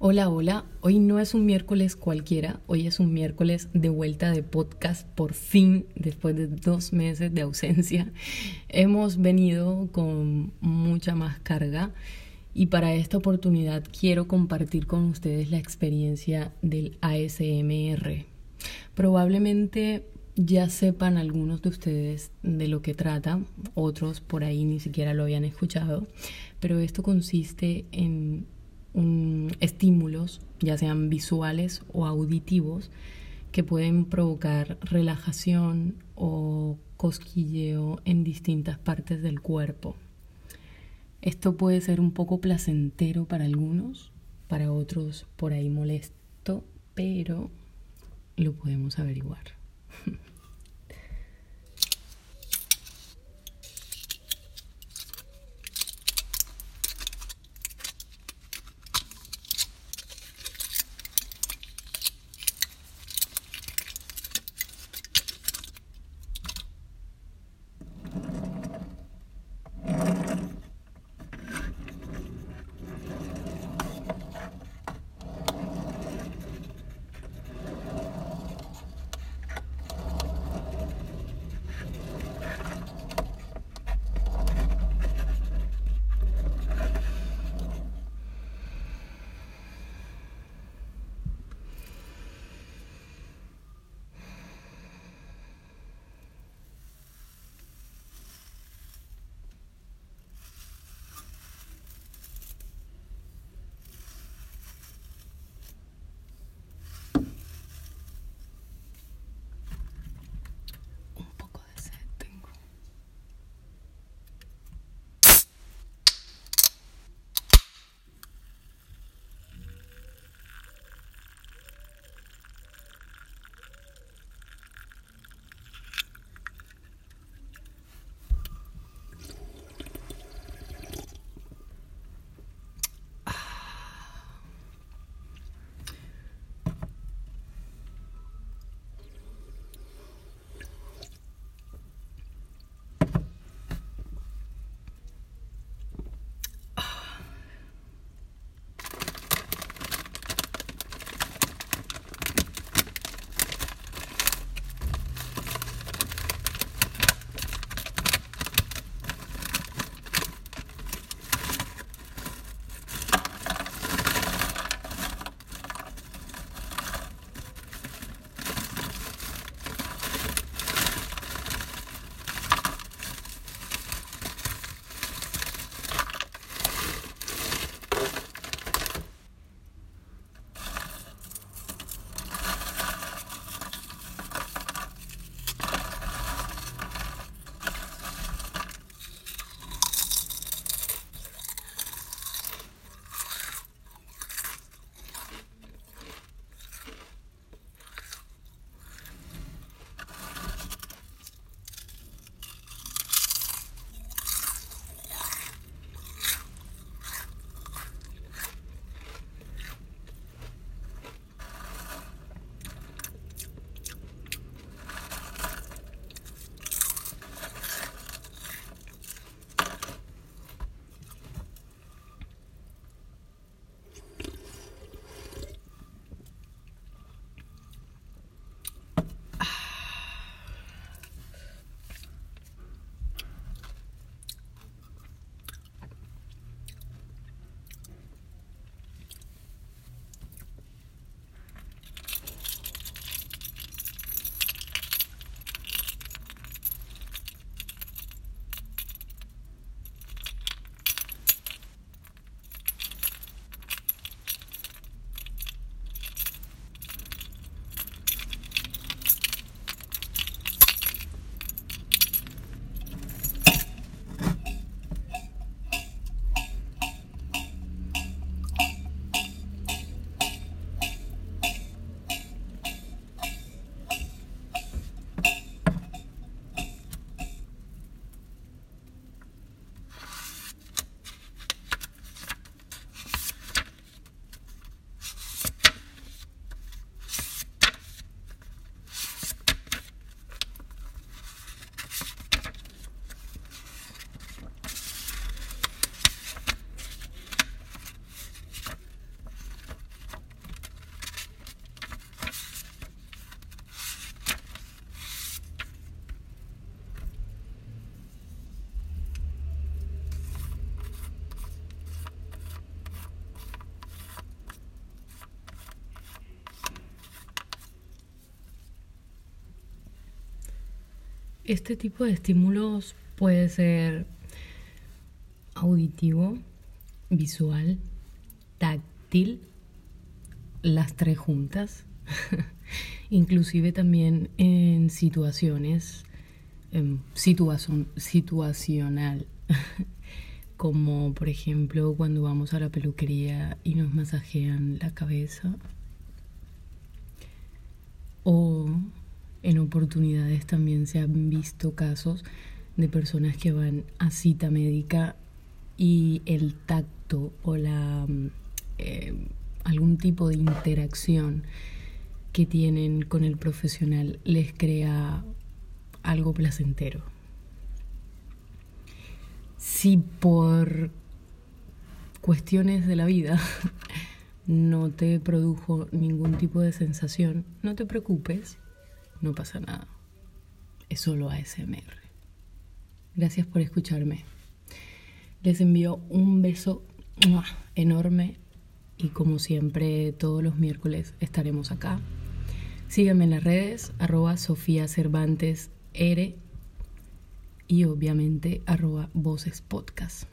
Hola, hola. Hoy no es un miércoles cualquiera, hoy es un miércoles de vuelta de podcast por fin, después de dos meses de ausencia. Hemos venido con mucha más carga y para esta oportunidad quiero compartir con ustedes la experiencia del ASMR. Probablemente ya sepan algunos de ustedes de lo que trata, otros por ahí ni siquiera lo habían escuchado, pero esto consiste en estímulos, ya sean visuales o auditivos, que pueden provocar relajación o cosquilleo en distintas partes del cuerpo. Esto puede ser un poco placentero para algunos, para otros por ahí molesto, pero lo podemos averiguar. Este tipo de estímulos puede ser auditivo, visual, táctil, las tres juntas, inclusive también en situaciones em, situacional, como por ejemplo cuando vamos a la peluquería y nos masajean la cabeza, o en oportunidades también se han visto casos de personas que van a cita médica y el tacto o la mm, eh, algún tipo de interacción que tienen con el profesional les crea algo placentero. Si por cuestiones de la vida no te produjo ningún tipo de sensación, no te preocupes, no pasa nada. Es solo ASMR. Gracias por escucharme. Les envío un beso enorme y como siempre todos los miércoles estaremos acá. Síganme en las redes, arroba Sofía Cervantes y obviamente arroba Voces.